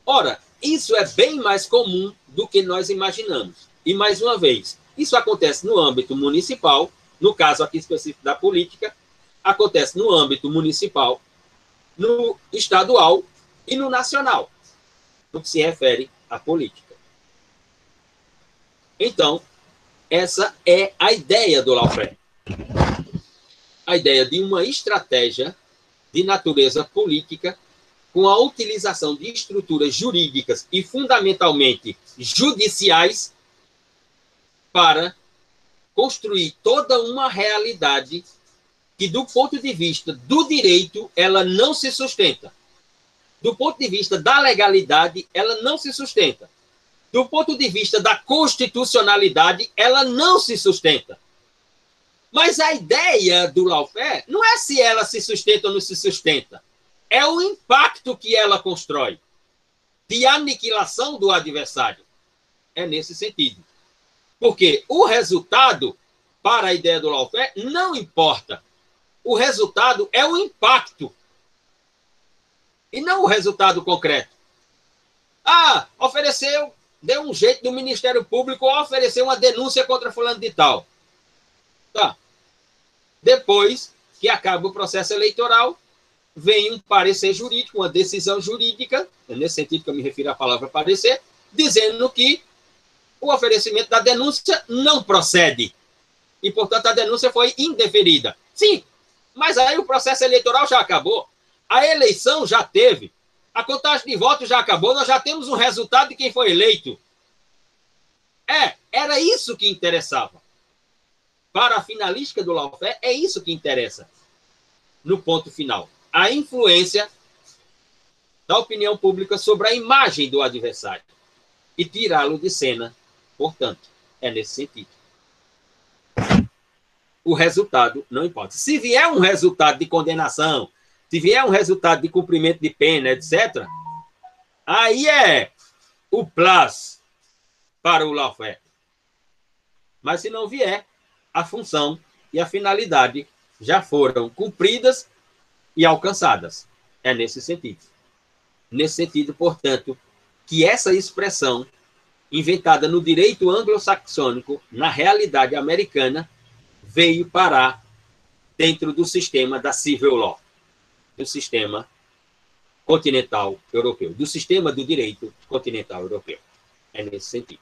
Ora, isso é bem mais comum do que nós imaginamos. E, mais uma vez, isso acontece no âmbito municipal, no caso aqui específico da política, acontece no âmbito municipal, no estadual e no nacional, no que se refere à política. Então, essa é a ideia do Lawfare. A ideia de uma estratégia de natureza política com a utilização de estruturas jurídicas e fundamentalmente judiciais para construir toda uma realidade que, do ponto de vista do direito, ela não se sustenta. Do ponto de vista da legalidade, ela não se sustenta. Do ponto de vista da constitucionalidade, ela não se sustenta. Mas a ideia do lawfare não é se ela se sustenta ou não se sustenta. É o impacto que ela constrói de aniquilação do adversário. É nesse sentido. Porque o resultado, para a ideia do lawfare, não importa. O resultado é o impacto. E não o resultado concreto. Ah, ofereceu deu um jeito do Ministério Público oferecer uma denúncia contra fulano de tal. Tá. Depois que acaba o processo eleitoral, vem um parecer jurídico, uma decisão jurídica, é nesse sentido que eu me refiro à palavra parecer, dizendo que o oferecimento da denúncia não procede. E, portanto, a denúncia foi indeferida. Sim, mas aí o processo eleitoral já acabou. A eleição já teve. A contagem de votos já acabou, nós já temos um resultado de quem foi eleito. É, era isso que interessava. Para a finalística do Laufé, é isso que interessa no ponto final. A influência da opinião pública sobre a imagem do adversário e tirá-lo de cena, portanto. É nesse sentido. O resultado não importa. Se vier um resultado de condenação, se vier um resultado de cumprimento de pena, etc., aí é o plus para o lawfare. Mas se não vier, a função e a finalidade já foram cumpridas e alcançadas. É nesse sentido. Nesse sentido, portanto, que essa expressão, inventada no direito anglo-saxônico, na realidade americana, veio parar dentro do sistema da civil law do sistema continental europeu, do sistema do direito continental europeu. É nesse sentido.